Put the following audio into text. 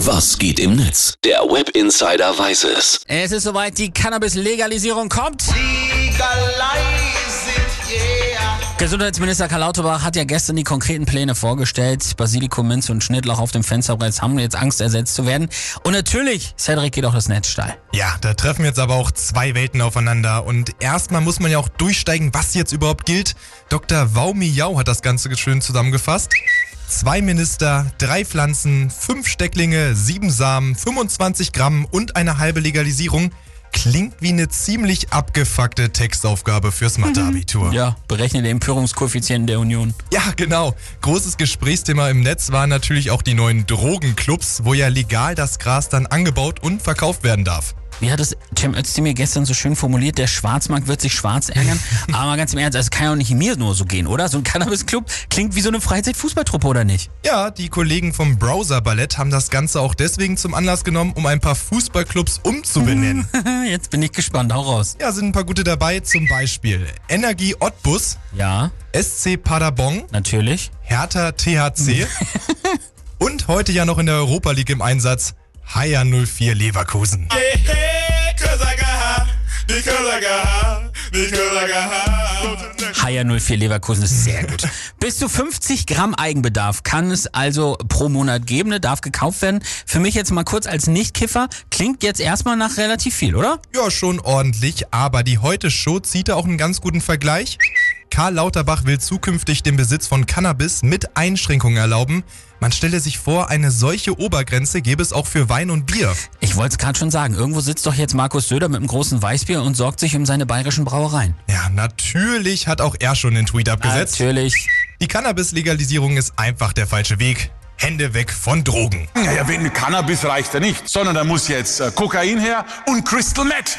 Was geht im Netz? Der Web Insider weiß es. Es ist soweit, die Cannabis-Legalisierung kommt. Gesundheitsminister Karl Lauterbach hat ja gestern die konkreten Pläne vorgestellt. Basilikum, Minze und Schnittlauch auf dem Fensterbrett haben jetzt Angst, ersetzt zu werden. Und natürlich, Cedric geht auch das Netz steil. Ja, da treffen jetzt aber auch zwei Welten aufeinander. Und erstmal muss man ja auch durchsteigen, was jetzt überhaupt gilt. Dr. Wau Miau hat das Ganze schön zusammengefasst. Zwei Minister, drei Pflanzen, fünf Stecklinge, sieben Samen, 25 Gramm und eine halbe Legalisierung. Klingt wie eine ziemlich abgefuckte Textaufgabe fürs Matheabitur. Ja, berechne den Empörungskoeffizienten der Union. Ja, genau. Großes Gesprächsthema im Netz waren natürlich auch die neuen Drogenclubs, wo ja legal das Gras dann angebaut und verkauft werden darf. Wie hat es Cem Özdemir gestern so schön formuliert? Der Schwarzmarkt wird sich schwarz ärgern. Aber mal ganz im Ernst, es kann ja auch nicht mir nur so gehen, oder? So ein Cannabis-Club klingt wie so eine Freizeitfußballtruppe, oder nicht? Ja, die Kollegen vom Browser Ballett haben das Ganze auch deswegen zum Anlass genommen, um ein paar Fußballclubs umzubenennen. Jetzt bin ich gespannt, hau raus. ja, sind ein paar gute dabei, zum Beispiel Energie Ottbus, Ja, SC Paderborn, natürlich. Hertha THC und heute ja noch in der Europa League im Einsatz Haier 04 Leverkusen. Haier 04 Leverkusen ist sehr gut. Bis zu 50 Gramm Eigenbedarf kann es also pro Monat geben, ne, darf gekauft werden. Für mich jetzt mal kurz als Nichtkiffer, klingt jetzt erstmal nach relativ viel, oder? Ja, schon ordentlich, aber die Heute-Show zieht da auch einen ganz guten Vergleich. Karl Lauterbach will zukünftig den Besitz von Cannabis mit Einschränkungen erlauben. Man stelle sich vor, eine solche Obergrenze gäbe es auch für Wein und Bier. Ich wollte es gerade schon sagen, irgendwo sitzt doch jetzt Markus Söder mit einem großen Weißbier und sorgt sich um seine bayerischen Brauereien. Ja, natürlich hat auch er schon den Tweet abgesetzt. Natürlich. Die Cannabis-Legalisierung ist einfach der falsche Weg. Hände weg von Drogen. Ja, ja, wegen Cannabis reicht er nicht, sondern da muss jetzt äh, Kokain her und Crystal Meth.